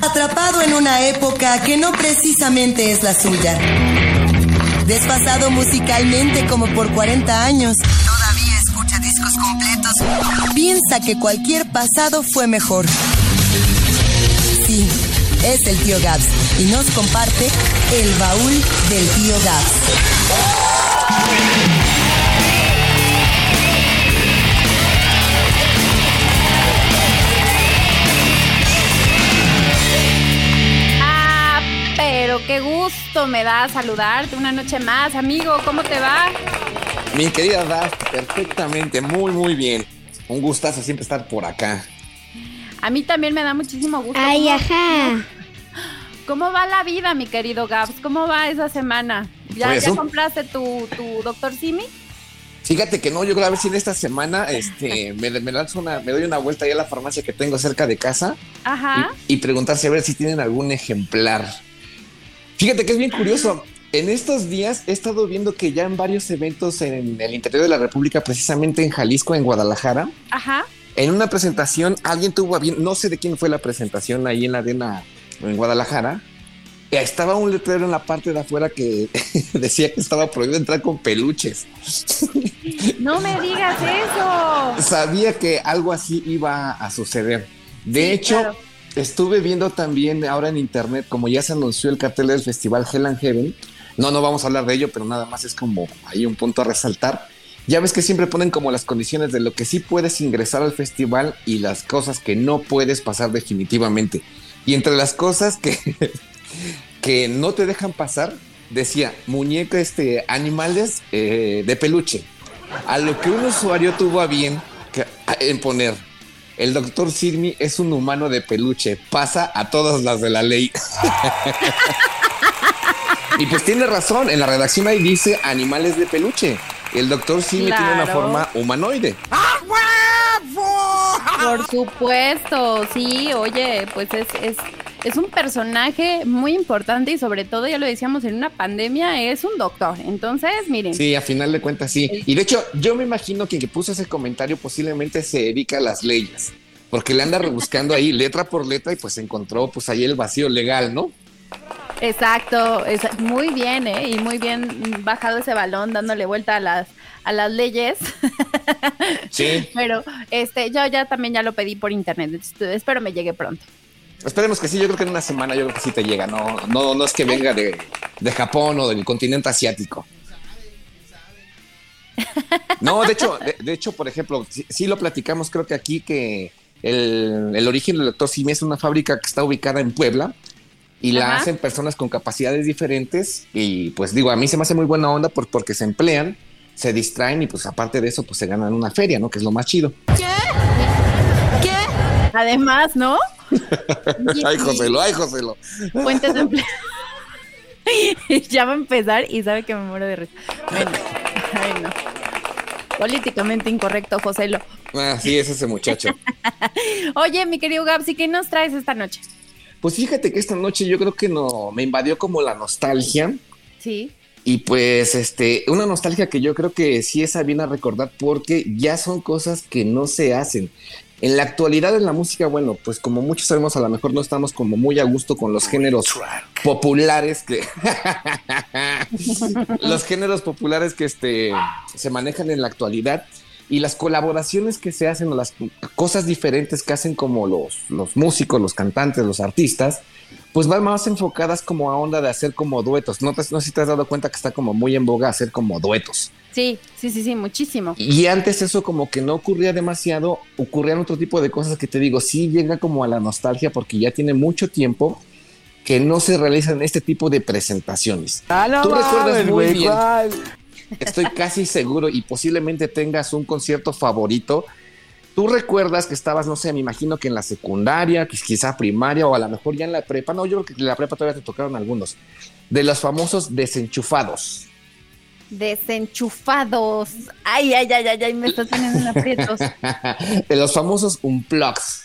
Atrapado en una época que no precisamente es la suya. Desfasado musicalmente como por 40 años. Todavía escucha discos completos. Piensa que cualquier pasado fue mejor. Sí, es el tío Gabs y nos comparte el baúl del tío Gabs. Qué gusto me da saludarte una noche más, amigo. ¿Cómo te va? Mi querida Daf, perfectamente, muy, muy bien. Un gustazo siempre estar por acá. A mí también me da muchísimo gusto. Ay, ¿Cómo- ajá. ¿Cómo va la vida, mi querido Gabs? ¿Cómo va esa semana? ¿Ya, Pues, ya compraste tu, tu doctor Simi? Fíjate que no, yo creo a ver si en esta semana este, me, me lanzo una, me doy una vuelta ahí a la farmacia que tengo cerca de casa Ajá. y, y preguntarse a ver si tienen algún ejemplar. Fíjate que es bien curioso. En estos días he estado viendo que ya en varios eventos en el interior de la República, precisamente en Jalisco, en Guadalajara, Ajá. en una presentación, alguien tuvo a bien, no sé de quién fue la presentación ahí en la arena en Guadalajara. Estaba un letrero en la parte de afuera que decía que estaba prohibido entrar con peluches. No me digas eso. Sabía que algo así iba a suceder. De Sí, hecho, claro. Estuve viendo también ahora en internet, como ya se anunció el cartel del festival Hell and Heaven. No, no vamos a hablar de ello, pero nada más es como hay un punto a resaltar. Ya ves que siempre ponen como las condiciones de lo que sí puedes ingresar al festival y las cosas que no puedes pasar definitivamente. Y entre las cosas que, que no te dejan pasar, decía muñeca, este, animales eh, de peluche. A lo que un usuario tuvo a bien que- en poner. El doctor Sirmi es un humano de peluche, pasa a todas las de la ley. y pues tiene razón, en la redacción ahí dice animales de peluche. El doctor Sirmi tiene una forma humanoide. Por supuesto, sí, oye, pues es, es, es un personaje muy importante y sobre todo, ya lo decíamos, en una pandemia es un doctor. Entonces, miren, Sí, a final de cuentas sí. Y de hecho, yo me imagino que quien puso ese comentario posiblemente se dedica a las leyes, porque le anda rebuscando ahí letra por letra y pues encontró pues ahí el vacío legal, ¿no? exacto, es, muy bien, ¿eh? Y muy bien bajado ese balón, dándole vuelta a las, a las leyes. Sí. Pero este, yo ya también ya lo pedí por internet, espero me llegue pronto. Esperemos que sí, yo creo que en una semana yo creo que sí te llega, no, no, no es que venga de, de Japón o del continente asiático. No, de hecho, de, de hecho, por ejemplo, sí, sí lo platicamos, creo que aquí que el, el origen del doctor Simi es una fábrica que está ubicada en Puebla y la Ajá. hacen personas con capacidades diferentes y pues digo, a mí se me hace muy buena onda por- porque se emplean, se distraen y pues aparte de eso pues se ganan una feria, ¿no? Que es lo más chido. Además, ¿no? Ay, Joselo, ay, Joselo. Fuentes de empleo. ya va a empezar y sabe que me muero de risa. Bueno, ay, no. Políticamente incorrecto, Joselo. Ah, sí, es ese muchacho. Oye, mi querido Gabs, qué nos traes esta noche? Pues fíjate que esta noche yo creo que no me invadió como la nostalgia Sí. y pues este una nostalgia que yo creo que sí es bien a recordar porque ya son cosas que no se hacen. En la actualidad en la música, bueno, pues como muchos sabemos, a lo mejor no estamos como muy a gusto con los géneros populares que los géneros populares que este se manejan en la actualidad y las colaboraciones que se hacen o las cosas diferentes que hacen como los, los músicos, los cantantes, los artistas, pues van más enfocadas como a onda de hacer como duetos. No, te- no sé si te has dado cuenta que está como muy en boga hacer como duetos. Sí, sí, sí, sí, muchísimo. Y antes eso como que no ocurría demasiado, ocurrían otro tipo de cosas que te digo, sí llega como a la nostalgia porque ya tiene mucho tiempo que no se realizan este tipo de presentaciones. Tú recuerdas muy bien. Estoy casi seguro y posiblemente tengas un concierto favorito Tú recuerdas que estabas, no sé, me imagino que en la secundaria, quizá primaria o a lo mejor ya en la prepa. No, yo creo que en la prepa todavía te tocaron algunos. De los famosos desenchufados. Desenchufados. Ay, ay, ay, ay, ay, me estás teniendo en aprietos. de los famosos unplugs.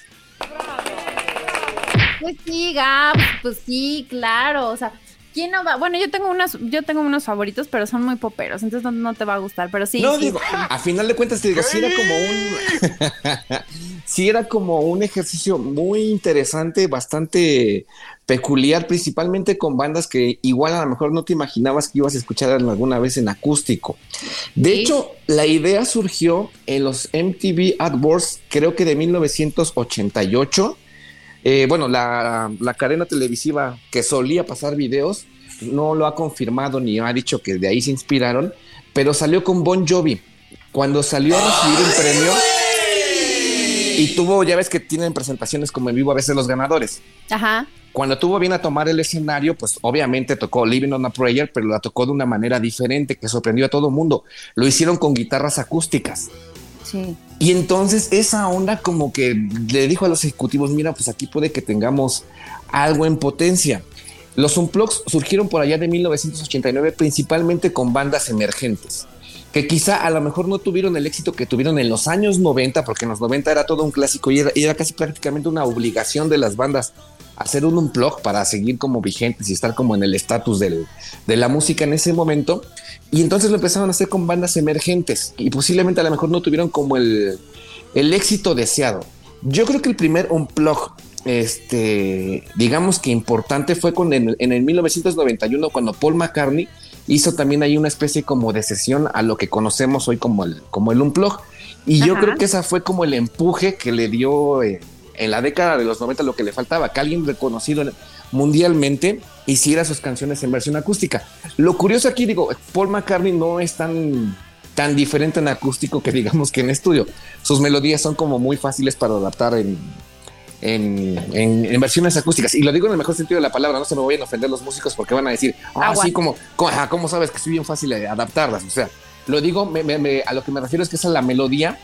Pues sí, Gab, pues sí, claro. O sea, ¿quién no va? Bueno, yo tengo unos, yo tengo unos favoritos, pero son muy poperos, entonces no, no te va a gustar. Pero sí. No, sí. digo, a final de cuentas te digo, sí era como un. sí era como un ejercicio muy interesante, bastante peculiar, principalmente con bandas que igual a lo mejor no te imaginabas que ibas a escuchar alguna vez en acústico. De Sí. hecho, la idea surgió en los MTV AdWords, creo que de 1988. Eh, bueno, la, la cadena televisiva que solía pasar videos no lo ha confirmado ni ha dicho que de ahí se inspiraron, pero salió con Bon Jovi. Cuando salió a recibir un premio y tuvo, ya ves que tienen presentaciones como en vivo a veces los ganadores. Ajá. Cuando tuvo bien a tomar el escenario, pues obviamente tocó Living on a Prayer, pero la tocó de una manera diferente que sorprendió a todo el mundo. Lo hicieron con guitarras acústicas. Sí. Y entonces esa onda como que le dijo a los ejecutivos, mira, pues aquí puede que tengamos algo en potencia. Los Unplugs surgieron por allá de 1989 principalmente con bandas emergentes, que quizá a lo mejor no tuvieron el éxito que tuvieron en los años 90, porque en los 90 era todo un clásico y era, casi prácticamente una obligación de las bandas hacer un unplug para seguir como vigentes y estar como en el estatus de la música en ese momento. Y entonces lo empezaron a hacer con bandas emergentes y posiblemente a lo mejor no tuvieron como el, el éxito deseado. Yo creo que el primer unplug, este, digamos que importante fue con en, en el 1991 cuando Paul McCartney hizo también ahí una especie como de sesión a lo que conocemos hoy como el, como el unplug. Y yo creo que esa fue como el empuje que le dio eh, en la década de los 90 lo que le faltaba, que alguien reconocido mundialmente hiciera sus canciones en versión acústica. Lo curioso aquí, digo, Paul McCartney no es tan, tan diferente en acústico que digamos que en estudio. Sus melodías son como muy fáciles para adaptar en, en, en- en versiones acústicas. Y lo digo en el mejor sentido de la palabra, no se me vayan a ofender los músicos porque van a decir, ah, sí, como, como, ajá, ¿cómo sabes que es bien fácil de adaptarlas? O sea, lo digo, me- me- me- a lo que me refiero es que esa la melodía,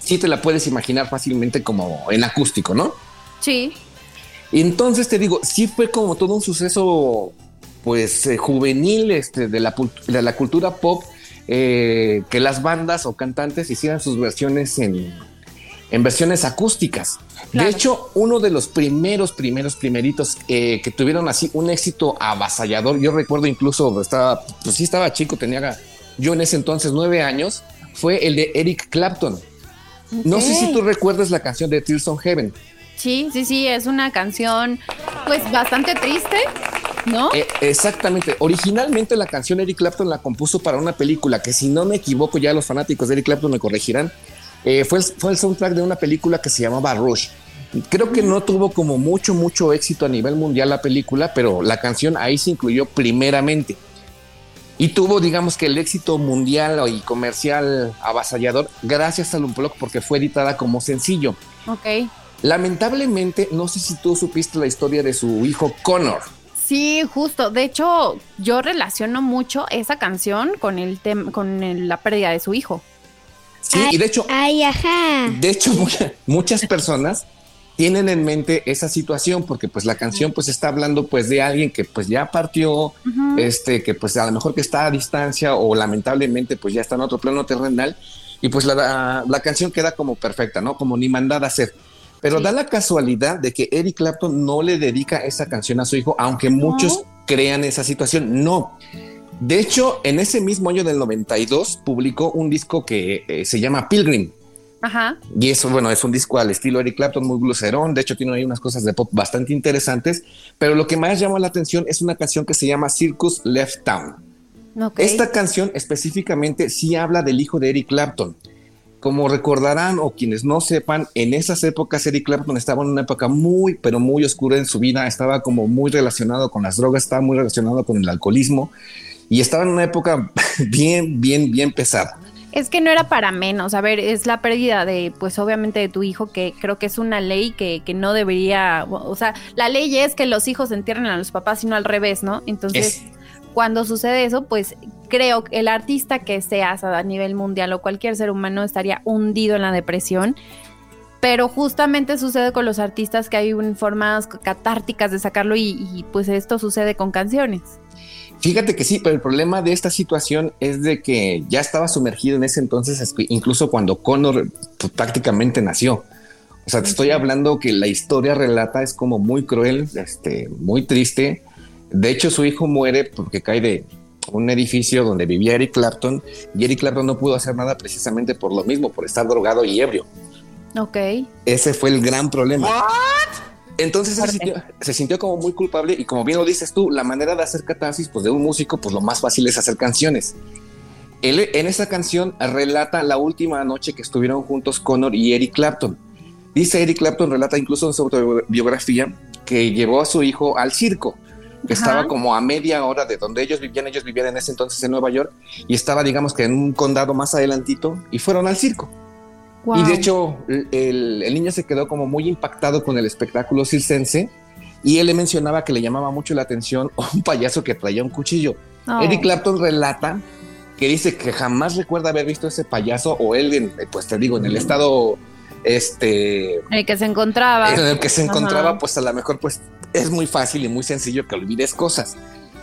sí te la puedes imaginar fácilmente como en acústico, ¿no? Sí. Entonces te digo, sí fue como todo un suceso, pues eh, juvenil este, de, la, pult- de la cultura pop, eh, que las bandas o cantantes hicieran sus versiones en, en versiones acústicas. Claro. De hecho, uno de los primeros, primeros, primeritos eh, que tuvieron así un éxito avasallador, yo recuerdo incluso, estaba, pues sí estaba chico, tenía yo en ese entonces nueve años, fue el de Eric Clapton. No sé si tú recuerdas la canción de Tears on Heaven. Sí, sí, sí, es una canción pues bastante triste, ¿no? Eh, exactamente. Originalmente la canción Eric Clapton la compuso para una película que si no me equivoco ya los fanáticos de Eric Clapton me corregirán. eh, fue, el- fue el soundtrack de una película que se llamaba Rush. Creo que no tuvo como mucho, mucho éxito a nivel mundial la película, pero la canción ahí se incluyó primeramente. Y tuvo, digamos que el éxito mundial y comercial avasallador gracias al Unplug porque fue editada como sencillo. Ok. Lamentablemente, no sé si tú supiste la historia de su hijo Connor. Sí, justo. De hecho, yo relaciono mucho esa canción con el tema, con el- la pérdida de su hijo. Sí, y de hecho, Ay, ajá. De hecho, mucha- muchas personas tienen en mente esa situación porque pues la canción pues está hablando pues de alguien que pues ya partió, este que pues a lo mejor que está a distancia o lamentablemente pues ya está en otro plano terrenal y pues la, la, la canción queda como perfecta, ¿no? Como ni mandada a hacer. Pero Sí. da la casualidad de que Eric Clapton no le dedica esa canción a su hijo, aunque muchos crean esa situación. No. De hecho, en ese mismo año del 92 publicó un disco que eh, se llama Pilgrim. Ajá. Y eso, bueno, es un disco al estilo Eric Clapton, muy blucerón. De hecho, tiene ahí unas cosas de pop bastante interesantes. Pero lo que más llama la atención es una canción que se llama Circus Left Town. Esta canción específicamente sí habla del hijo de Eric Clapton. Como recordarán o quienes no sepan, en esas épocas Eric Clapton estaba en una época muy, pero muy oscura en su vida. Estaba como muy relacionado con las drogas, estaba muy relacionado con el alcoholismo y estaba en una época bien, bien, bien pesada. Es que no era para menos. A ver, es la pérdida de, pues obviamente de tu hijo, que creo que es una ley que, que no debería, o sea, la ley es que los hijos entierren a los papás, sino al revés, ¿no? Entonces, Es- cuando sucede eso, pues creo que el artista que seas a nivel mundial o cualquier ser humano estaría hundido en la depresión. pero justamente sucede con los artistas que hay formas catárticas de sacarlo y, y, pues esto sucede con canciones. Fíjate que sí, pero el problema de esta situación es de que ya estaba sumergido en ese entonces, incluso cuando Connor pues, prácticamente nació. O sea, te estoy hablando que la historia relata es como muy cruel, este, muy triste. De hecho, su hijo muere porque cae de un edificio donde vivía Eric Clapton y Eric Clapton no pudo hacer nada precisamente por lo mismo, por estar drogado y ebrio. Ok. Ese fue el gran problema. Entonces se Fuerte. sintió, se sintió como muy culpable y como bien lo dices tú, la manera de hacer catarsis pues de un músico pues lo más fácil es hacer canciones. Él en esa canción relata la última noche que estuvieron juntos Connor y Eric Clapton. Dice Eric Clapton, relata incluso en su autobiografía que llevó a su hijo al circo, que Ajá. estaba como a media hora de donde ellos vivían, ellos vivían en ese entonces en Nueva York y estaba digamos que en un condado más adelantito y fueron al circo. Y Wow. de hecho, el, el niño se quedó como muy impactado con el espectáculo circense y él le mencionaba que le llamaba mucho la atención un payaso que traía un cuchillo. Oh. Eric Clapton relata que dice que jamás recuerda haber visto ese payaso o él, en, pues te digo, en el estado este El que se encontraba. en el que se encontraba, Ajá. pues a lo mejor pues es muy fácil y muy sencillo que olvides cosas.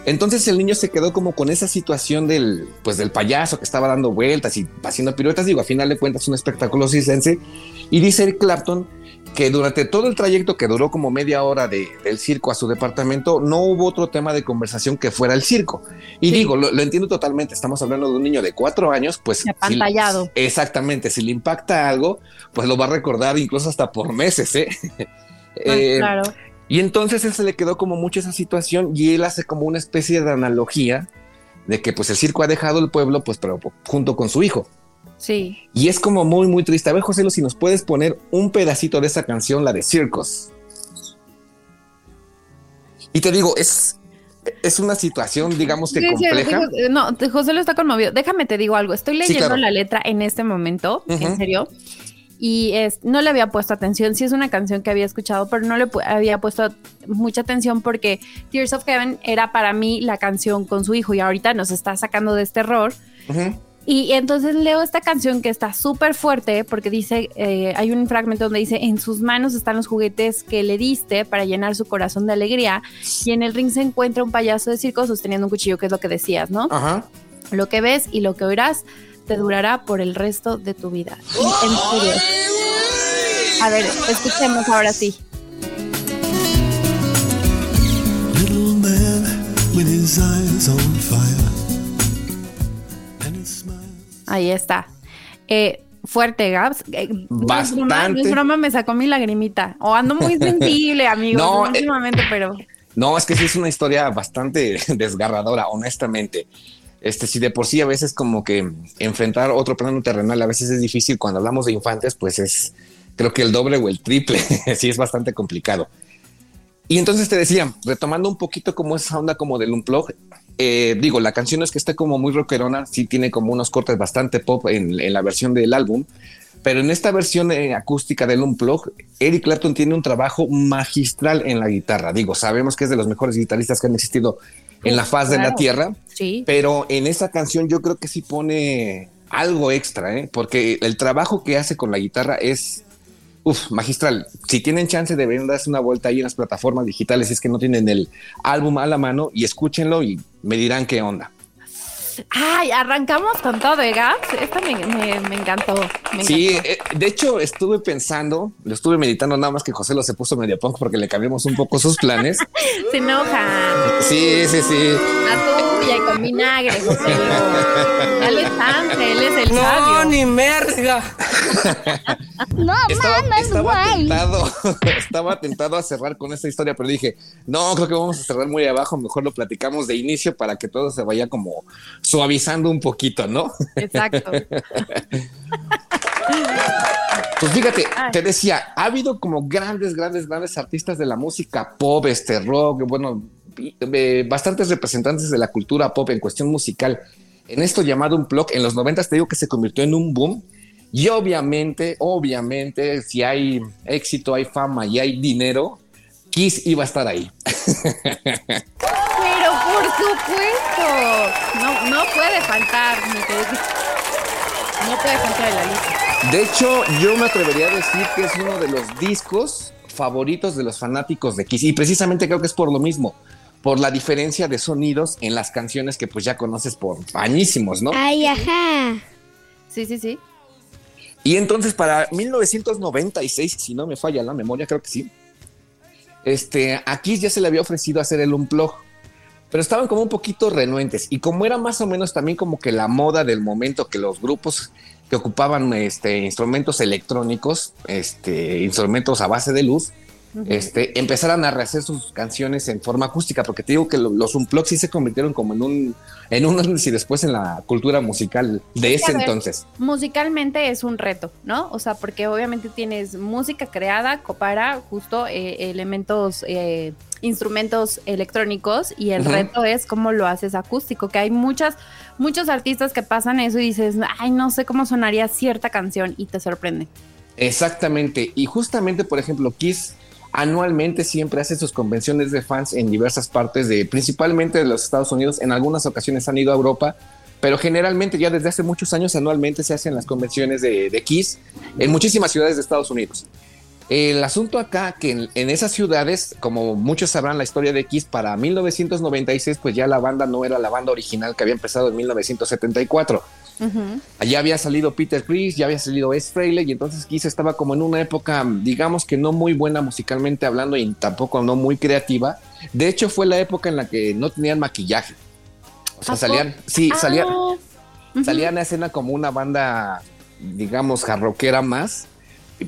Entonces el niño se quedó como con esa situación del, pues del payaso que estaba dando vueltas y haciendo piruetas. Digo, a final de cuentas un espectáculo circense. Y dice Eric Clapton que durante todo el trayecto que duró como media hora de- del circo a su departamento, no hubo otro tema de conversación que fuera el circo. Y Sí. digo, lo, lo entiendo totalmente. Estamos hablando de un niño de cuatro años, pues si- Apantallado. exactamente. Si le impacta algo, pues lo va a recordar incluso hasta por meses. ¿eh? Eh, claro. Y entonces él se le quedó como mucho esa situación y él hace como una especie de analogía de que pues el circo ha dejado el pueblo pues pero junto con su hijo. Sí. Y es como muy muy triste. A ver José, si nos puedes poner un pedacito de esa canción, la de Circus. Y te digo, es, es una situación digamos que Sí, sí, compleja. digo, no, José lo está conmovido. Déjame te digo algo. Estoy leyendo claro. la letra en este momento, en serio. Y es, no le había puesto atención. Sí es una canción que había escuchado, pero no le pu- había puesto mucha atención porque Tears of Heaven era para mí la canción con su hijo y ahorita nos está sacando de este error. Y entonces leo esta canción que está súper fuerte porque dice, eh, hay un fragmento donde dice, en sus manos están los juguetes que le diste para llenar su corazón de alegría y en el ring se encuentra un payaso de circo sosteniendo un cuchillo, que es lo que decías, ¿no? Ajá. Lo que ves y lo que oirás te durará por el resto de tu vida. En serio. A ver, escuchemos ahora sí. Ahí está. Eh, fuerte, Gabs. Eh, no es broma, Bastante. No es broma, me sacó mi lagrimita. O ando muy sensible, amigos, No, eh, últimamente, pero... No, es que sí es una historia bastante desgarradora, honestamente. Este, si de por sí a veces como que enfrentar otro plano terrenal a veces es difícil, cuando hablamos de infantes, pues es creo que el doble o el triple, sí es bastante complicado. Y entonces te decía, retomando un poquito como esa onda como del unplug, eh, digo, la canción es que está como muy rockerona, sí tiene como unos cortes bastante pop en, la versión del álbum, pero en esta versión eh, acústica del Unplug, Eric Clapton tiene un trabajo magistral en la guitarra. Digo, sabemos que es de los mejores guitarristas que han existido en la faz de la tierra, Sí. pero en esa canción yo creo que sí pone algo extra, ¿eh? porque el trabajo que hace con la guitarra es uf, magistral. Si tienen chance, deberían darse una vuelta ahí en las plataformas digitales, si es que no tienen el álbum a la mano y escúchenlo y me dirán qué onda. Ay, arrancamos con todo, ¿eh, Gabs? Esta me, me- me encantó. me Sí, encantó. eh, de hecho estuve pensando, lo estuve meditando nada más que José lo se puso medio punk porque le cambiamos un poco sus planes. Se enoja. Sí, sí, sí. La tuya y con vinagre, José. Dale chance, él es el sabio. ni merga. Estaba, estaba tentado, estaba tentado a cerrar con esta historia, pero dije, no, creo que vamos a cerrar muy abajo, mejor lo platicamos de inicio para que todo se vaya como suavizando un poquito, ¿no? Exacto. Pues fíjate, te decía, ha habido como grandes, grandes, grandes artistas de la música pop, este rock, bueno, eh, bastantes representantes de la cultura pop en cuestión musical. En esto llamado un blog, en los 90 te digo que se convirtió en un boom. Y obviamente, obviamente, si hay éxito, hay fama y hay dinero, Kiss iba a estar ahí. Supuesto. No, no puede faltar, mi querido. No puede faltar en la lista. De hecho, yo me atrevería a decir que es uno de los discos favoritos de los fanáticos de Kiss. Y precisamente creo que es por lo mismo, por la diferencia de sonidos en las canciones que pues ya conoces por añísimos, ¿no? Ay, ajá. Sí, sí, sí. Y entonces para 1996, si no me falla la memoria, creo que sí, este, a Kiss ya se le había ofrecido hacer el Unplug, pero estaban como un poquito renuentes. Y como era más o menos también como que la moda del momento que los grupos que ocupaban este, instrumentos electrónicos, este, instrumentos a base de luz, este, empezaran a rehacer sus canciones en forma acústica, porque te digo que lo- los Unplugged sí se convirtieron como en un, en un antes y después en la cultura musical de ese ver. entonces. Musicalmente es un reto, ¿no? O sea, porque obviamente tienes música creada para justo eh, elementos, eh, instrumentos electrónicos y el reto es cómo lo haces acústico, que hay muchas, muchos artistas que pasan eso y dices, ay, no sé cómo sonaría cierta canción y te sorprende. Exactamente. Y justamente, por ejemplo, Kiss anualmente siempre hace sus convenciones de fans en diversas partes de, principalmente de los Estados Unidos. En algunas ocasiones han ido a Europa, pero generalmente ya desde hace muchos años anualmente se hacen las convenciones de, de Kiss en muchísimas ciudades de Estados Unidos. El asunto acá, que en, en esas ciudades, como muchos sabrán la historia de Kiss, para 1996, pues ya la banda no era la banda original que había empezado en 1974. Allá había salido Peter Chris, ya había salido Ace Frehley y entonces Kiss estaba como en una época, digamos que no muy buena musicalmente hablando y tampoco no muy creativa. De hecho, fue la época en la que no tenían maquillaje. O sea, ¿A salían, sí, Ah, salían, salían a escena como una banda, digamos, jarroquera más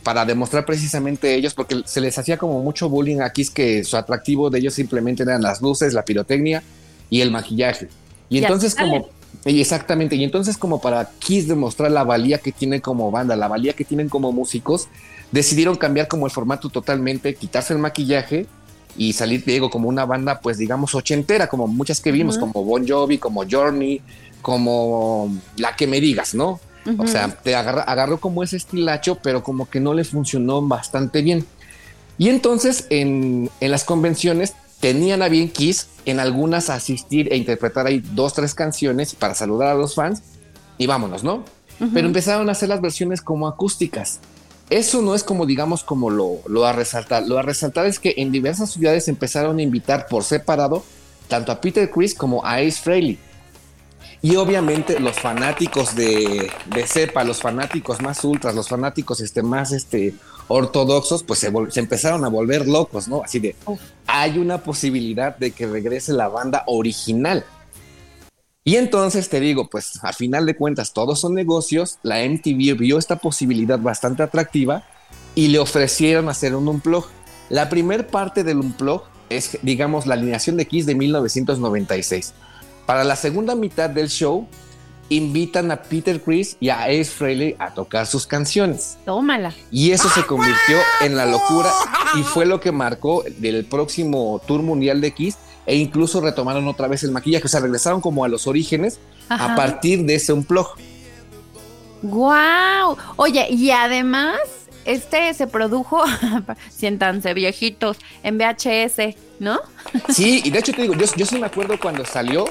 para demostrar precisamente ellos, porque se les hacía como mucho bullying a Kiss que su atractivo de ellos simplemente eran las luces, la pirotecnia y el maquillaje. Y Y entonces como, y exactamente, y entonces como para Kiss demostrar la valía que tienen como banda, la valía que tienen como músicos, decidieron cambiar como el formato totalmente, quitarse el maquillaje y salir, digo, como una banda, pues digamos, ochentera, como muchas que vimos, como Bon Jovi, como Journey, como la que me digas, ¿no? O Ujú. sea, te agarra- agarró como ese estilacho, pero como que no le funcionó bastante bien. Y entonces en, en las convenciones tenían a bien Kiss en algunas asistir e interpretar ahí dos, tres canciones para saludar a los fans y vámonos, ¿no? Pero empezaron a hacer las versiones como acústicas. Eso no es como, digamos, como lo, lo a resaltar. Lo a resaltar es que en diversas ciudades empezaron a invitar por separado tanto a Peter Chris como a Ace Frehley. Y obviamente los fanáticos de, de cepa, los fanáticos más ultras, los fanáticos este, más este, ortodoxos, pues se, empezaron a volver locos, ¿no? Así de, hay una posibilidad de que regrese la banda original. Y entonces te digo, pues a final de cuentas todos son negocios, la MTV vio esta posibilidad bastante atractiva y le ofrecieron hacer un unplug. La primer parte del unplug es, digamos, la alineación de Kiss de 1996. Para la segunda mitad del show, invitan a Peter Chris y a Ace Frehley a tocar sus canciones. Tómala. Y eso se convirtió en la locura y fue lo que marcó del próximo tour mundial de Kiss e incluso retomaron otra vez el maquillaje, o sea, regresaron como a los orígenes Ajá. a partir de ese unplug. ¡Guau! Oye, y además, este se produjo, siéntanse viejitos, en VHS, ¿no? Sí, y de hecho te digo, yo, yo sí me acuerdo cuando salió,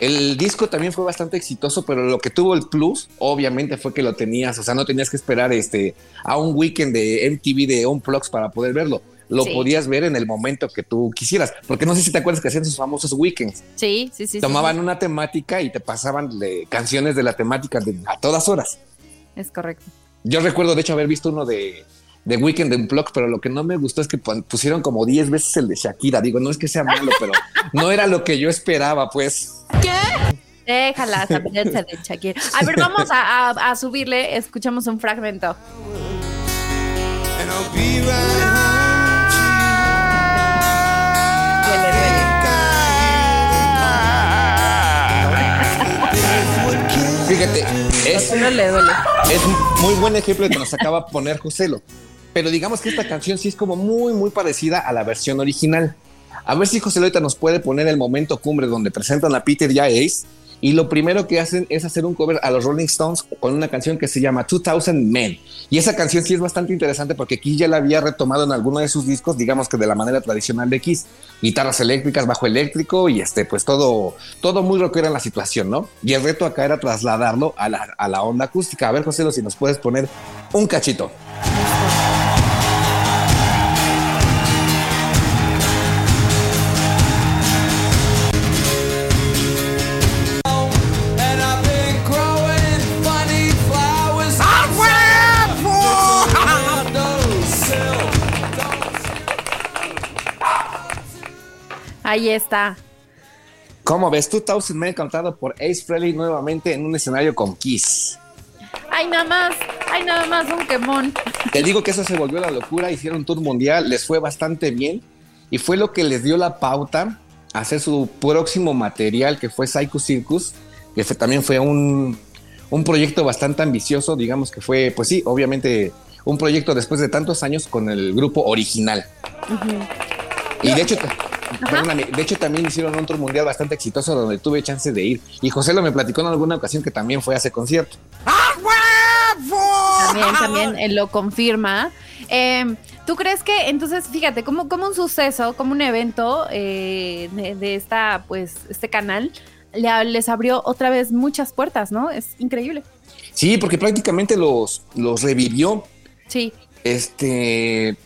el disco también fue bastante exitoso, pero lo que tuvo el plus, obviamente, fue que lo tenías, o sea, no tenías que esperar este a un weekend de MTV de Unplugs para poder verlo. Lo Sí. podías ver en el momento que tú quisieras, porque no sé si te acuerdas que hacían sus famosos weekends. Sí, sí, sí. sí, Tomaban sí. una temática y te pasaban de canciones de la temática de- a todas horas. Es correcto. Yo recuerdo, de hecho, haber visto uno de, de Weekend en Unplugged, pero lo que no me gustó es que pusieron como 10 veces el de Shakira. Digo, no es que sea malo, pero no era lo que yo esperaba, pues. Déjala saberse de Shakira. A ver, vamos a, a- a subirle, escuchamos un fragmento. Fíjate, es, Solo le duele. es muy buen ejemplo de que nos acaba de poner Joselo. Pero digamos que esta canción sí es como muy, muy parecida a la versión original. A ver si José ahorita nos puede poner el momento cumbre donde presentan a Peter y a Ace y lo primero que hacen es hacer un cover a los Rolling Stones con una canción que se llama 2000 Men. Y esa canción sí es bastante interesante porque Kiss ya la había retomado en alguno de sus discos, digamos que de la manera tradicional de Kiss, guitarras eléctricas, bajo eléctrico y este, pues todo, todo muy rockero en la situación, ¿no? Y el reto acá era trasladarlo a la, a la onda acústica. A ver, José, si nos puedes poner un cachito. Ahí está. ¿Cómo ves? 2000 Men cantado por Ace Frehley nuevamente en un escenario con Kiss. Ay, nada más. Ay, nada más un quemón. Te digo que eso se volvió la locura, hicieron un tour mundial, les fue bastante bien y fue lo que les dio la pauta a hacer su próximo material que fue Psycho Circus, que fue- también fue un, un proyecto bastante ambicioso, digamos que fue, pues sí, obviamente un proyecto después de tantos años con el grupo original. Y de hecho, perdóname, de hecho también hicieron un tour mundial bastante exitoso donde tuve chance de ir. Y José lo me platicó en alguna ocasión que también fue a ese concierto. También, también eh, lo confirma. Eh, ¿Tú crees que entonces, fíjate, como, como un suceso, como un evento eh, de, de esta, pues, este canal, le- les abrió otra vez muchas puertas, ¿no? Es increíble. Sí, porque prácticamente los, los revivió. Sí. Este,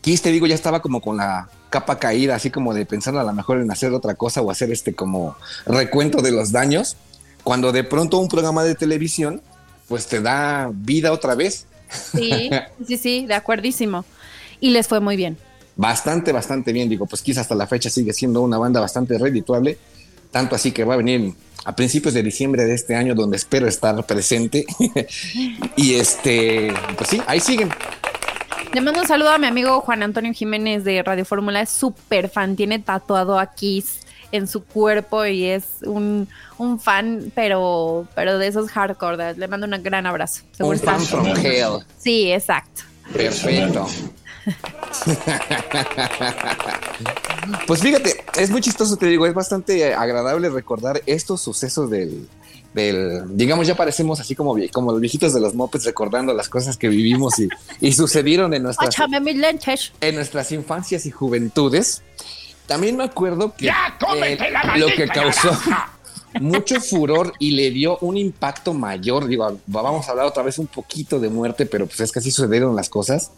Kiss, te digo, ya estaba como con la capa caída, así como de pensar a lo mejor en hacer otra cosa o hacer este como recuento de los daños, cuando de pronto un programa de televisión, pues te da vida otra vez. Sí, sí, sí, de acuerdísimo. Y les fue muy bien. Bastante, bastante bien. Digo, pues Kiss hasta la fecha sigue siendo una banda bastante redituable, tanto así que va a venir a principios de diciembre de este año, donde espero estar presente. y este, pues sí, ahí siguen. Le mando un saludo a mi amigo Juan Antonio Jiménez de Radio Fórmula, es súper fan, tiene tatuado a Kiss en su cuerpo y es un, un fan, pero, pero de esos hardcore. Le mando un gran abrazo. Seguro Un fan from hell. Sí, exacto. Perfecto. pues fíjate, es muy chistoso, te digo, es bastante agradable recordar estos sucesos del, del digamos, ya parecemos así como, como los viejitos de los mopeds recordando las cosas que vivimos y, y sucedieron en nuestras, en nuestras infancias y juventudes. También me acuerdo que eh, lo que causó mucho furor y le dio un impacto mayor. Digo, vamos a hablar otra vez un poquito de muerte, pero pues es que así sucedieron las cosas.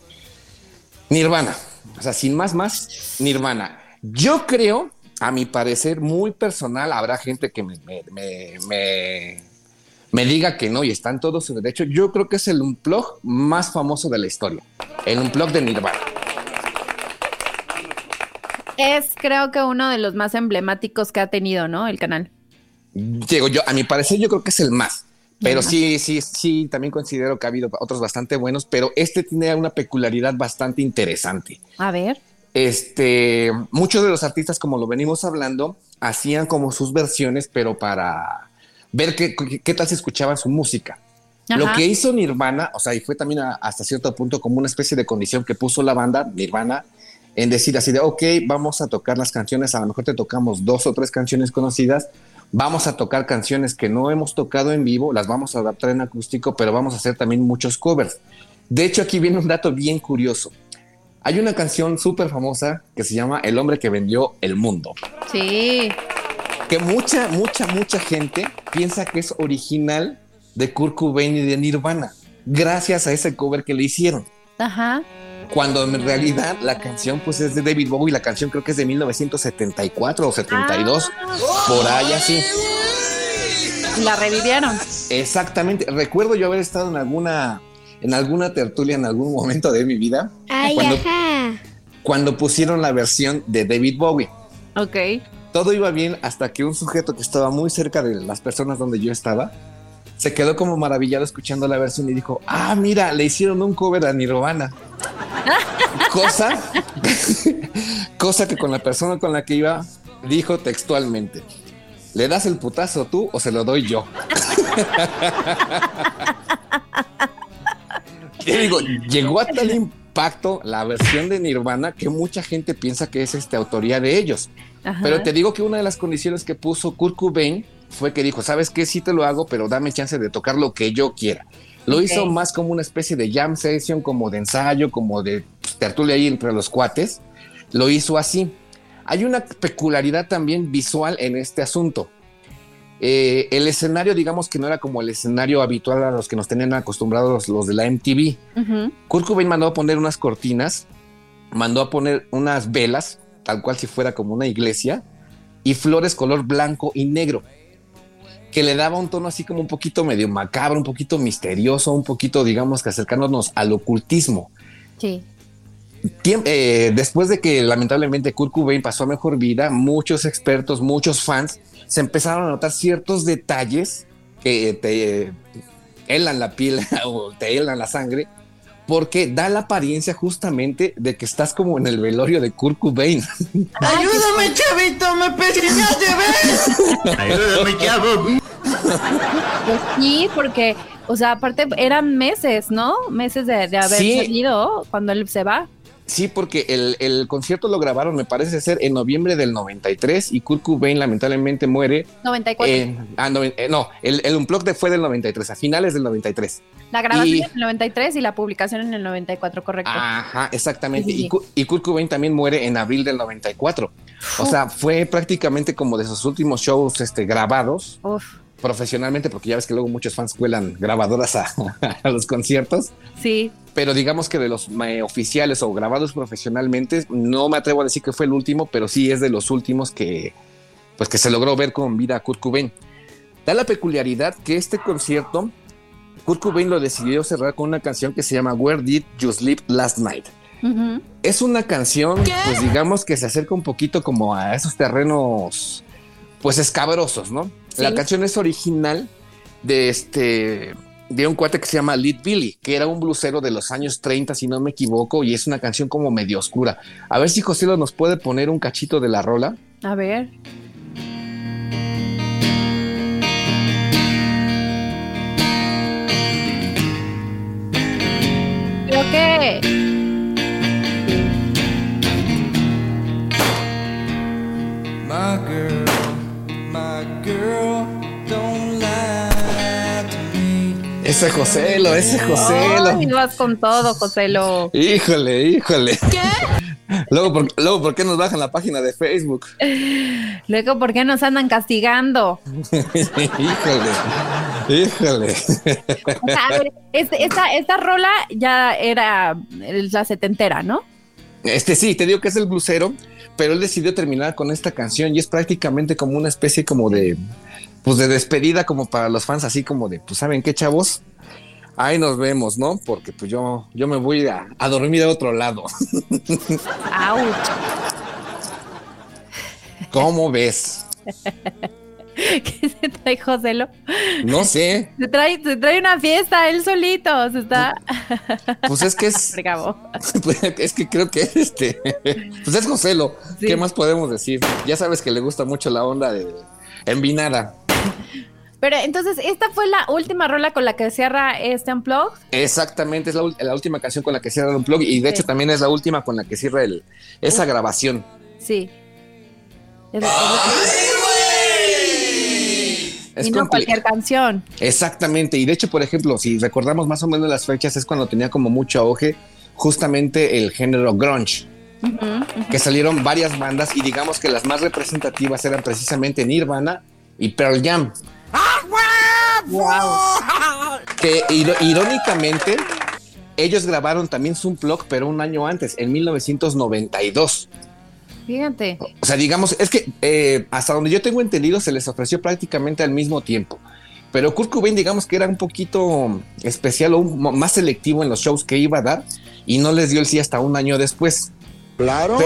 Nirvana. O sea, sin más, más, Nirvana. Yo creo, a mi parecer, muy personal, habrá gente que me, me, me, me- me diga que no y está en todo su derecho. Yo creo que es el unplug más famoso de la historia. El unplug de Nirvana. Es creo que uno de los más emblemáticos que ha tenido, ¿no? El canal. Digo, yo, a mi parecer, yo creo que es el más. Pero Ajá. sí, sí, sí, también considero que ha habido otros bastante buenos, pero este tiene una peculiaridad bastante interesante. A ver. Este, muchos de los artistas, como lo venimos hablando, hacían como sus versiones, pero para ver qué, tal se escuchaba su música. Lo que hizo Nirvana, o sea, y fue también a- hasta cierto punto como una especie de condición que puso la banda Nirvana en decir así de, ok, vamos a tocar las canciones, a lo mejor te tocamos dos o tres canciones conocidas, vamos a tocar canciones que no hemos tocado en vivo, las vamos a adaptar en acústico, pero vamos a hacer también muchos covers. De hecho, aquí viene un dato bien curioso. Hay una canción súper famosa que se llama El hombre que vendió el mundo Sí. que mucha, mucha, mucha gente piensa que es original de Kurt Cobain y de Nirvana, gracias a ese cover que le hicieron. Ajá. Cuando en realidad la canción pues es de David Bowie, la canción creo que es de 1974 o 72, por ahí así. La revivieron. Exactamente. Recuerdo yo haber estado en alguna en alguna tertulia en algún momento de mi vida Ay, cuando, ajá. cuando pusieron la versión de David Bowie. Ok. Todo iba bien hasta que un sujeto que estaba muy cerca de las personas donde yo estaba se quedó como maravillado escuchando la versión y dijo, ah, mira, le hicieron un cover a Nirvana. cosa, cosa que con la persona con la que iba dijo textualmente, ¿le das el putazo tú o se lo doy yo? Te digo, llegó a tal impacto la versión de Nirvana que mucha gente piensa que es esta autoría de ellos. Ajá. Pero te digo que una de las condiciones que puso Kurt Cobain fue que dijo, ¿sabes qué? Sí te lo hago, pero dame chance de tocar lo que yo quiera. Lo hizo más como una especie de jam session, como de ensayo, como de pues, tertulia ahí entre los cuates. Lo hizo así. Hay una peculiaridad también visual en este asunto. Eh, el escenario, digamos que no era como el escenario habitual a los que nos tenían acostumbrados los de la MTV. Kurt Cobain mandó a poner unas cortinas, mandó a poner unas velas, tal cual si fuera como una iglesia, y flores color blanco y negro, que le daba un tono así como un poquito medio macabro, un poquito misterioso, un poquito, digamos que acercándonos al ocultismo. Sí. Eh, después de que lamentablemente Kurt Cobain pasó a mejor vida, muchos expertos, muchos fans se empezaron a notar ciertos detalles que te helan la piel o te helan la sangre, porque da la apariencia justamente de que estás como en el velorio de Kurt Cobain. Ayúdame, chavito, me persigaste, ¿ves? Ayúdame, chavo. Pues sí, porque, o sea, aparte eran meses, ¿no? Meses de, de haber Sí. salido cuando él se va. Sí, porque el, el concierto lo grabaron, me parece ser, en noviembre del 93 y Kurt Cobain lamentablemente muere 94. en... ah, no, eh, no, el, el Unplugged fue del 93, a finales del 93. la grabación y- en el 93 y la publicación en el 94, correcto. Ajá, exactamente. Sí, sí, sí. Y, y Kurt Cobain también muere en abril del 94. O sea, fue prácticamente como de sus últimos shows este, grabados Uf, profesionalmente, porque ya ves que luego muchos fans cuelan grabadoras a, a los conciertos. sí. Pero digamos que de los eh, oficiales o grabados profesionalmente, no me atrevo a decir que fue el último, pero sí es de los últimos que, pues, que se logró ver con vida a Kurt Cobain. Da la peculiaridad que este concierto, Kurt Cobain lo decidió cerrar con una canción que se llama Where Did You Sleep Last Night? Es una canción, pues digamos que se acerca un poquito como a esos terrenos, pues escabrosos, ¿no? Sí. La canción es original de este, de un cuate que se llama Lead Billy, que era un blusero de los años 30, si no me equivoco, y es una canción como medio oscura. A ver si José nos puede poner un cachito de la rola. A ver. Creo que Ese Joselo, ese Joselo. Ay, vas con todo, Joselo. Híjole, híjole. Luego ¿por, luego, ¿por qué nos bajan la página de Facebook? Luego, ¿por qué nos andan castigando? híjole, híjole. O sea, a ver, este- esta, esta rola ya era la setentera, ¿no? Este sí, te digo que es el blusero, pero él decidió terminar con esta canción y es prácticamente como una especie como de, pues de despedida como para los fans, así como de, pues saben qué chavos, ahí nos vemos, ¿no? Porque pues yo, yo me voy a, a dormir a otro lado. ¿Cómo ves? ¿Qué se trae Joselo? No sé, Se trae, se trae una fiesta, él solito. Se está. pues es que es, Fregabo. es que creo que este, pues es Joselo, Sí. ¿qué más podemos decir? Ya sabes que le gusta mucho la onda de envinada. Pero entonces, esta fue la última rola con la que cierra este unplug. Exactamente, es la, última canción con la que cierra el Unplugged y de hecho también es la última con la que cierra el, esa grabación. Sí. Es- Es y no compli- cualquier canción. Exactamente, y de hecho, por ejemplo, si recordamos más o menos las fechas, es cuando tenía como mucho auge justamente el género grunge, que salieron varias bandas y digamos que las más representativas eran precisamente Nirvana y Pearl Jam. Que iro- irónicamente, ellos grabaron también Plug, pero un año antes, en 1992. Fíjate. O sea, digamos, es que eh, hasta donde yo tengo entendido se les ofreció prácticamente al mismo tiempo. Pero Kurt Cobain, digamos que era un poquito especial o un- más selectivo en los shows que iba a dar y no les dio el sí hasta un año después. Claro.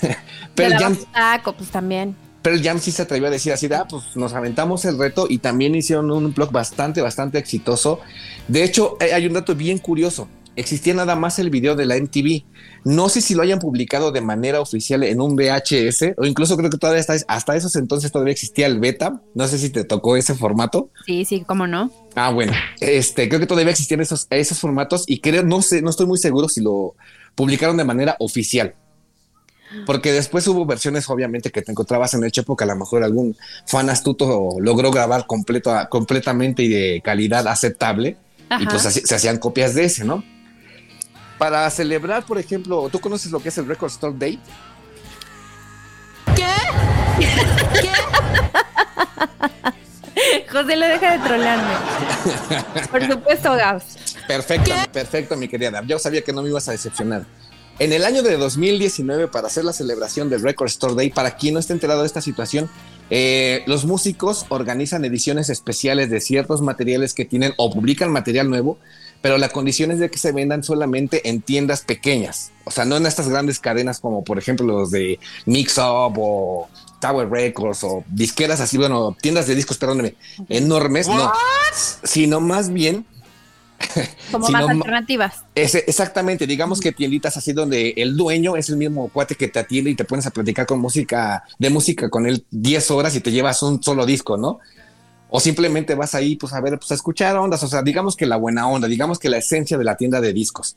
Pe- Te Pearl la Jam, vas a taco, pues también. Pearl Jam sí se atrevió a decir así, de, ah, pues nos aventamos el reto y también hicieron un blog bastante, bastante exitoso. De hecho, eh, hay un dato bien curioso. Existía nada más el video de la MTV. No sé si lo hayan publicado de manera oficial en un VHS o incluso creo que todavía hasta, hasta esos entonces todavía existía el beta. No sé si te tocó ese formato. Sí, sí, cómo no. Ah, bueno, este, creo que todavía existían esos, esos formatos y creo, no sé, no estoy muy seguro si lo publicaron de manera oficial. Porque después hubo versiones, obviamente, que te encontrabas en el Chepo que a lo mejor algún fan astuto logró grabar completo, completamente y de calidad aceptable. Y pues así- se hacían copias de ese, ¿no? Para celebrar, por ejemplo, ¿tú conoces lo que es el Record Store Day? José lo deja de trolearme. Por supuesto, Gabs. Perfecto, perfecto, mi querida. Yo sabía que no me ibas a decepcionar. En el año de 2019, para hacer la celebración del Record Store Day, para quien no esté enterado de esta situación, eh, los músicos organizan ediciones especiales de ciertos materiales que tienen o publican material nuevo, pero la condición es de que se vendan solamente en tiendas pequeñas. O sea, no en estas grandes cadenas como por ejemplo los de Mix Up o Tower Records o disqueras así, bueno, tiendas de discos, perdóneme, enormes, no, sino más bien Como más alternativas. ese- exactamente, digamos que tienditas así donde el dueño es el mismo cuate que te atiende y te pones a platicar con música, de música con él 10 horas y te llevas un solo disco, ¿no? O simplemente vas ahí, pues a ver, pues a escuchar ondas, o sea, digamos que la buena onda, digamos que la esencia de la tienda de discos.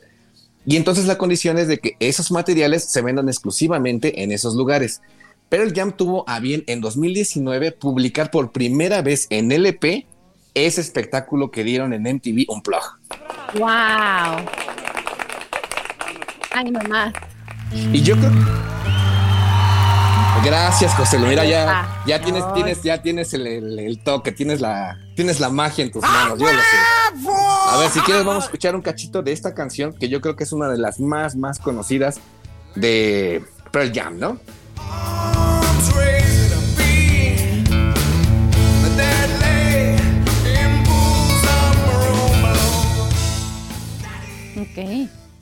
Y entonces la condición es de que esos materiales se vendan exclusivamente en esos lugares. Pero el Jam tuvo a bien en 2019 publicar por primera vez en LP ese espectáculo que dieron en MTV Unplugged. ¡Wow! Ay, mamá. Y yo creo. Gracias, José. Mira, ya, Ah, ya tienes, tienes, ya tienes el, el- el toque, tienes la, tienes la magia en tus manos. Yo lo sé. A ver, si quieres, vamos a escuchar un cachito de esta canción que yo creo que es una de las más, más conocidas de Pearl Jam, ¿no?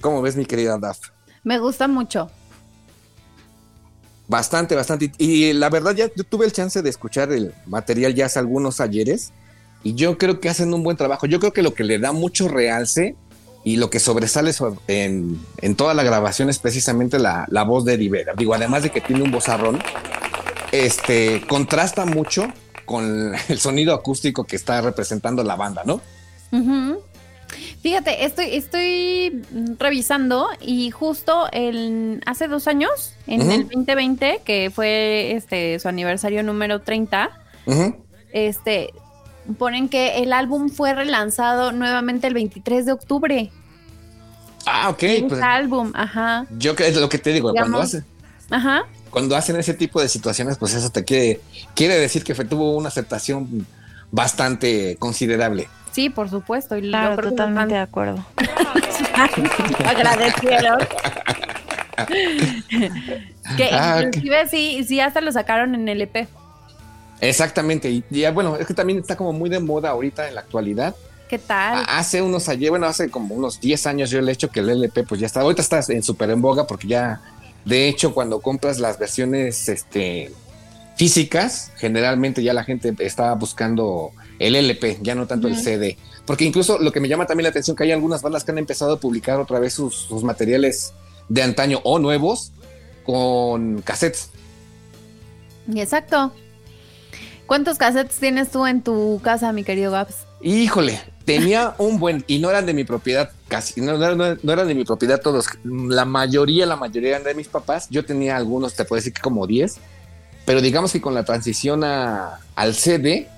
¿Cómo ves, mi querida Daf? Me gusta mucho. Bastante, bastante. Y la verdad, ya yo tuve el chance de escuchar el material ya hace algunos ayeres y yo creo que hacen un buen trabajo. Yo creo que lo que le da mucho realce y lo que sobresale so- en, en toda la grabación es precisamente la, la voz de Rivera. Digo, además de que tiene un vozarrón, este contrasta mucho con el sonido acústico que está representando la banda, ¿no? Ujú. Fíjate, estoy, estoy revisando y justo el, hace dos años, en Ujú. el 2020, que fue este su aniversario número 30, Ujú. este ponen que el álbum fue relanzado nuevamente el 23 de octubre. Ah, ok. el pues, álbum, ajá, yo que es lo que te digo, cuando hace, ajá. cuando hacen ese tipo de situaciones, pues eso te quiere, quiere decir que tuvo una aceptación bastante considerable. Sí, por supuesto. Y Claro, lo creo que totalmente de acuerdo. agradecieron. que Ah, inclusive sí, sí hasta lo sacaron en E LP. Exactamente. Y ya, bueno, es que también está como muy de moda ahorita en la actualidad. ¿Qué tal? Hace unos ayer, bueno, hace como unos 10 años yo le he hecho que el LP, pues ya está, ahorita está en súper en boga porque ya, de hecho, cuando compras las versiones este, físicas, generalmente ya la gente está buscando el LP, ya no tanto el CD. Porque incluso lo que me llama también la atención que hay algunas bandas que han empezado a publicar otra vez sus, sus materiales de antaño o nuevos con cassettes. Exacto. ¿Cuántos cassettes tienes tú en tu casa, mi querido Gabs? Híjole, tenía un buen, y no eran de mi propiedad, casi, no, no, no- no eran de mi propiedad todos. La mayoría, la mayoría eran de mis papás. Yo tenía algunos, te puedo decir que como 10, pero digamos que con la transición a, al CD,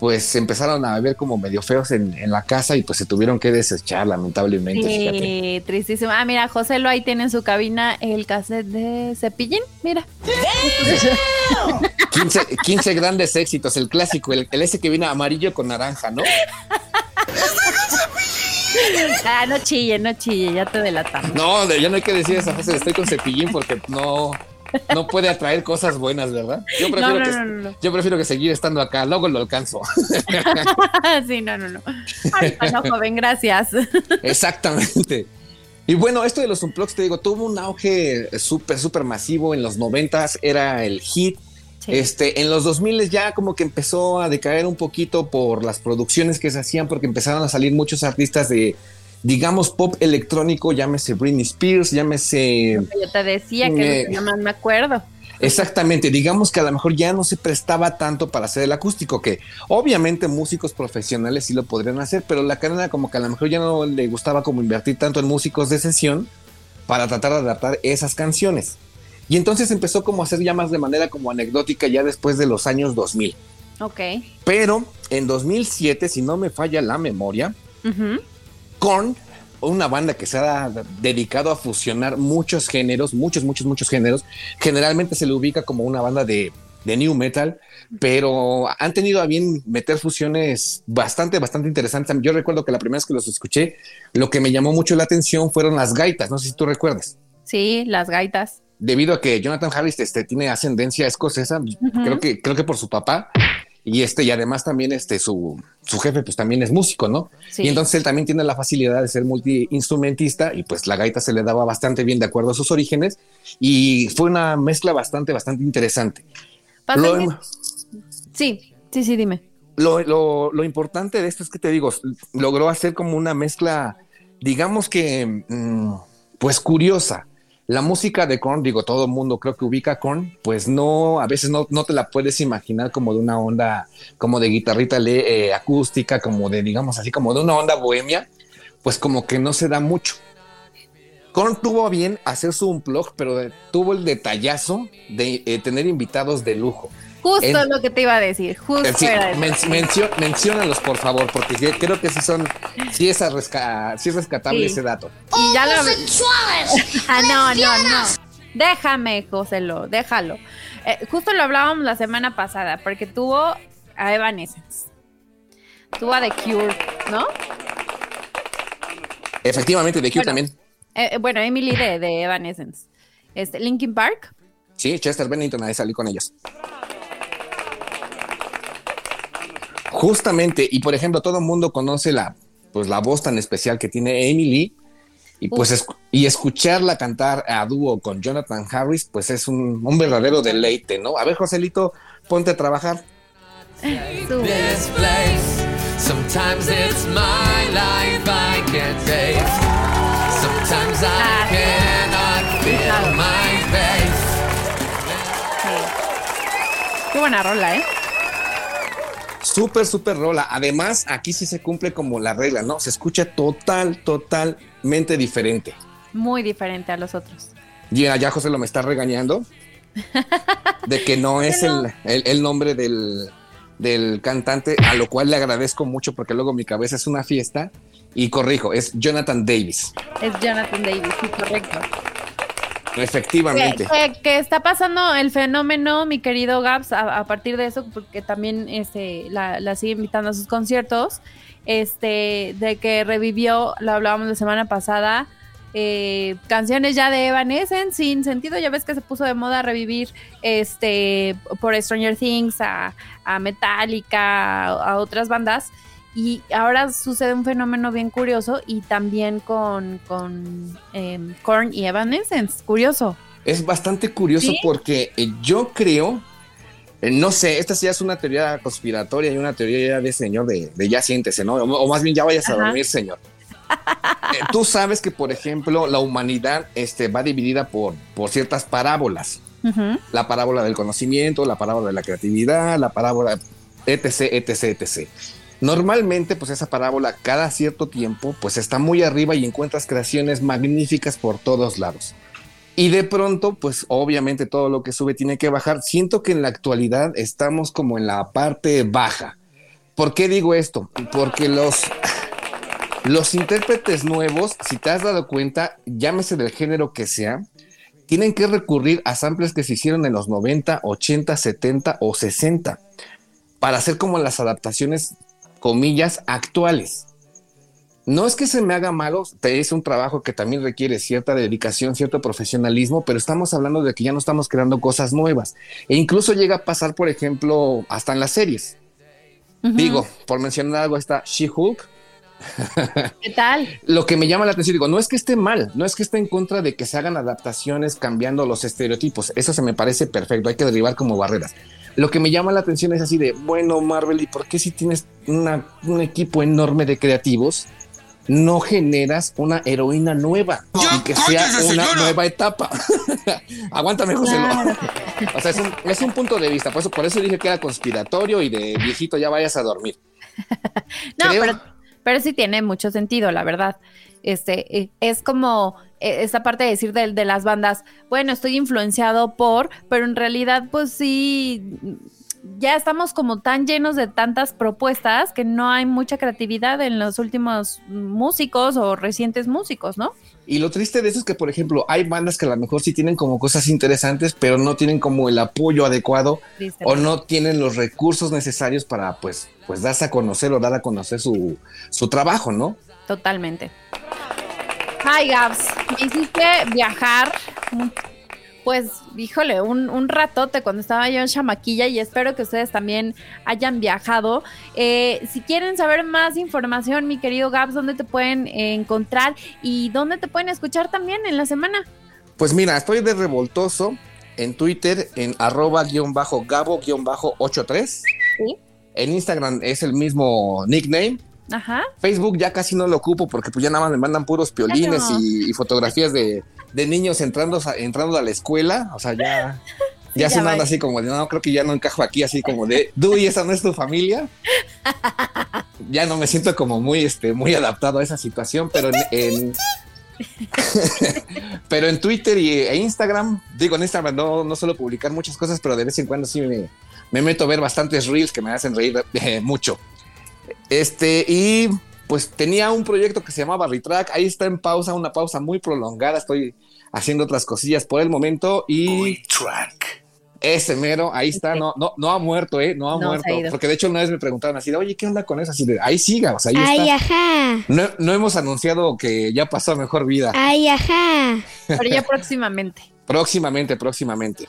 pues se empezaron a ver como medio feos en, en la casa y pues se tuvieron que desechar, lamentablemente. fíjate. Sí, tristísimo. Ah, mira, José lo ahí tiene en su cabina el cassette de Cepillín. Mira. 15, 15 grandes éxitos, el clásico, el, el ese que viene amarillo con naranja, ¿no? Ah, no chille, no chille, ya te delatamos. No, ya no hay que decir esa frase, estoy con cepillín porque no, no puede atraer cosas buenas, ¿verdad? Yo prefiero, no, que, no, no, no. yo prefiero que seguir estando acá, luego lo alcanzo. sí, no, no, no. No, joven, gracias. Exactamente. Y bueno, esto de los Unplugs, te digo, tuvo un auge súper, súper masivo en los noventas, era el hit. Sí. Este, en los 2000 ya como que empezó a decaer un poquito por las producciones que se hacían, porque empezaron a salir muchos artistas de, digamos, pop electrónico, llámese Britney Spears, llámese... Yo te decía que Eh. no más me acuerdo. Exactamente, digamos que a lo mejor ya no se prestaba tanto para hacer el acústico, que obviamente músicos profesionales sí lo podrían hacer, pero la cadena como que a lo mejor ya no le gustaba como invertir tanto en músicos de sesión para tratar de adaptar esas canciones. Y entonces empezó como a hacer ya más de manera como anecdótica ya después de los años 2000. Ok. Pero en 2007, si no me falla la memoria, Ujú. Korn, una banda que se ha dedicado a fusionar muchos géneros, muchos, muchos, muchos géneros. Generalmente se le ubica como una banda de, de new metal, pero han tenido a bien meter fusiones bastante, bastante interesantes. Yo recuerdo que la primera vez que los escuché, lo que me llamó mucho la atención fueron las gaitas. No sé si tú recuerdas. Sí, las gaitas. Debido a que Jonathan Harris este, tiene ascendencia escocesa, creo que creo que por su papá y este y además también este su, su jefe pues también es músico, ¿no? Sí. Y entonces él también tiene la facilidad de ser multiinstrumentista y pues la gaita se le daba bastante bien de acuerdo a sus orígenes y fue una mezcla bastante, bastante interesante. Lo, que- Sí, sí, sí, dime. lo, lo- lo importante de esto es que te digo, logró hacer como una mezcla, digamos que, mm, pues curiosa. La música de Korn, digo, todo el mundo creo que ubica Korn, pues no, a veces no, no te la puedes imaginar como de una onda, como de guitarrita eh, acústica, como de, digamos así, como de una onda bohemia, pues como que no se da mucho. Korn tuvo bien hacer su unplug, pero tuvo el detallazo de eh, tener invitados de lujo. Justo En- lo que te iba a decir. Justo sí, era eso. men- mencio- menciónalos, por favor, porque yo creo que sí son, sí es, resca- sí es rescatable Sí. ese dato. Y ya lo... Ah, no, no, no. Déjame, Joselo, déjalo. Eh, justo lo hablábamos la semana pasada, porque tuvo a Evanescence. Tuvo a The Cure, ¿no? Efectivamente, de Cure Bueno. también. Eh, eh, bueno, Emily de, de Evanescence. Este, Linkin Park. Sí, Chester Bennington ahí salí con ellos. Justamente, y por ejemplo, todo el mundo conoce la, pues, la voz tan especial que tiene Emily. Y pues y escucharla cantar a dúo con Jonathan Harris, pues es un, un verdadero deleite, ¿no? A ver, Joselito, ponte a trabajar. Tú. This place. Sometimes it's my life I can't take. Sometimes I cannot feel my face. Sí. Qué buena rola, ¿eh? Súper, súper rola. Además, aquí sí se cumple como la regla, ¿no? Se escucha total, totalmente diferente. Muy diferente a los otros. Y allá José lo me está regañando de que no es el, el- el nombre del, del cantante, a lo cual le agradezco mucho porque luego mi cabeza es una fiesta. Y corrijo, es Jonathan Davis. Es Jonathan Davis, sí, correcto. Efectivamente. que- está pasando el fenómeno, mi querido Gabs, a, a partir de eso, porque también este, la, la sigue invitando a sus conciertos, este, de que revivió, lo hablábamos la semana pasada, eh, canciones ya de Evanescence sin sentido, ya ves que se puso de moda revivir este por Stranger Things a, a Metallica, a otras bandas. Y ahora sucede un fenómeno bien curioso y también con, con em, Korn y Evanescence. Curioso. Es bastante curioso ¿Sí? porque eh, yo creo, eh, no sé, esta sí es una teoría conspiratoria y una teoría ya de señor de, de ya siéntese, ¿no? O, o más bien ya vayas a dormir, señor. Eh, Tú sabes que, por ejemplo, la humanidad este, va dividida por, por ciertas parábolas. La parábola del conocimiento, la parábola de la creatividad, la parábola etc, etc, etc. Normalmente, pues esa parábola cada cierto tiempo, pues está muy arriba y encuentras creaciones magníficas por todos lados. Y de pronto, pues obviamente todo lo que sube tiene que bajar. Siento que en la actualidad estamos como en la parte baja. ¿Por qué digo esto? Porque los, los intérpretes nuevos, si te has dado cuenta, llámese del género que sea, tienen que recurrir a samples que se hicieron en los 90, 80, 70 o 60 para hacer como las adaptaciones, comillas, actuales. No es que se me haga malo, es un trabajo que también requiere cierta dedicación, cierto profesionalismo, pero estamos hablando de que ya no estamos creando cosas nuevas. E incluso llega a pasar, por ejemplo, hasta en las series. Digo, por mencionar algo, está She-Hulk, ¿Qué tal? lo que me llama la atención, digo, no es que esté mal, no es que esté en contra de que se hagan adaptaciones cambiando los estereotipos. Eso se me parece perfecto, hay que derribar como barreras. Lo que me llama la atención es así de, bueno, Marvel, ¿y por qué si tienes una- un equipo enorme de creativos, no generas una heroína nueva y que sea una nueva etapa? Aguántame, José. Claro. O sea, es un, es un punto de vista, por eso, por eso dije que era conspiratorio y de viejito ya vayas a dormir. No, Creo- pero, pero sí tiene mucho sentido, la verdad. Este, eh, es como eh, esta parte de decir de, de las bandas, bueno, estoy influenciado por, pero en realidad, pues sí, ya estamos como tan llenos de tantas propuestas que no hay mucha creatividad en los últimos músicos o recientes músicos, ¿no? Y lo triste de eso es que, por ejemplo, hay bandas que a lo mejor sí tienen como cosas interesantes, pero no tienen como el apoyo adecuado Triste. o no tienen los recursos necesarios para, pues, pues darse a conocer o dar a conocer su, su trabajo, ¿no? Totalmente. Hi, Gabs. Me hiciste viajar, mm, pues, híjole, un, un ratote cuando estaba yo en Chamaquilla y espero que ustedes también hayan viajado. Eh, si quieren saber más información, mi querido Gabs, ¿dónde te pueden encontrar y dónde te pueden escuchar también en la semana? Pues mira, estoy de revoltoso en Twitter en arroba guion bajo gabo guion bajo 83. Sí. En Instagram es el mismo nickname. Ajá. Facebook ya casi no lo ocupo porque pues ya nada más me mandan puros piolines y, y fotografías de, de niños entrando, a- entrando a la escuela. O sea, ya, ya va. así como de, no, creo que ya no encajo aquí, así como de, Dui, esa no es tu familia. Ya no me siento como muy, este, muy adaptado a esa situación, pero en, en- pero en Twitter y, e Instagram, digo, en Instagram no, no suelo publicar muchas cosas, pero de vez en cuando sí me, me meto a ver bastantes reels que me hacen reír eh, mucho. Este, y pues tenía un proyecto que se llamaba Retrack. Ahí está en pausa, una pausa muy prolongada. Estoy haciendo otras cosillas por el momento y Track. ese mero, ahí está. No, no, no ha muerto, eh, no ha No muerto. ha. Porque de hecho una vez me preguntaron así de, oye, ¿qué onda con eso? Así de, ahí siga, o sea, ahí Ay, está. ajá. No, no hemos anunciado que ya pasó a mejor vida. Ay, ajá. Pero ya próximamente. Próximamente, próximamente.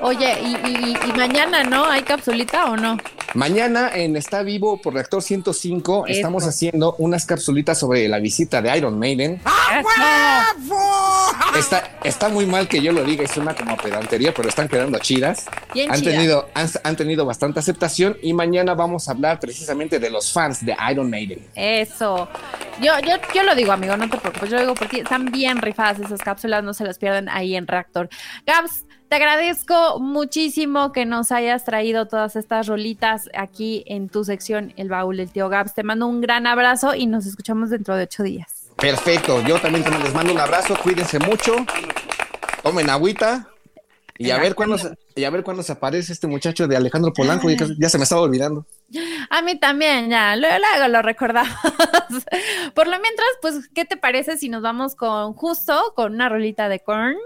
Oye, y, y- y mañana, ¿no? ¿Hay capsulita o no? Mañana en Está Vivo por Reactor 105 Eso. estamos haciendo unas capsulitas sobre la visita de Iron Maiden. Está, está muy mal que yo lo diga y suena como pedantería, pero están quedando chidas. Bien han chida. tenido, han, han tenido bastante aceptación y mañana vamos a hablar precisamente de los fans de Iron Maiden. Eso. Yo, yo, yo lo digo, amigo, no te preocupes. Yo lo digo porque están bien rifadas esas cápsulas, no se las pierdan ahí en Reactor. Gabs, te agradezco muchísimo que nos hayas traído todas estas rolitas aquí en tu sección El Baúl del Tío Gabs. Te mando un gran abrazo y nos escuchamos dentro de ocho días. Perfecto, yo también te- les mando un abrazo, cuídense mucho, tomen agüita y a ver cuándo se- y a ver cuándo se aparece este muchacho de Alejandro Polanco, ya, ya se me estaba olvidando. A mí también, ya, luego, luego lo recordamos. Por lo mientras, pues, ¿qué te parece si nos vamos con justo con una rolita de Korn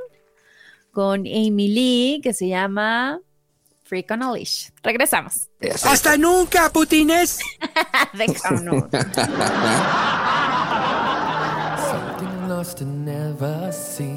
con Amy Lee que se llama Freak on a Leash? Regresamos. ¡Hasta nunca, putines! Something lost and never seen.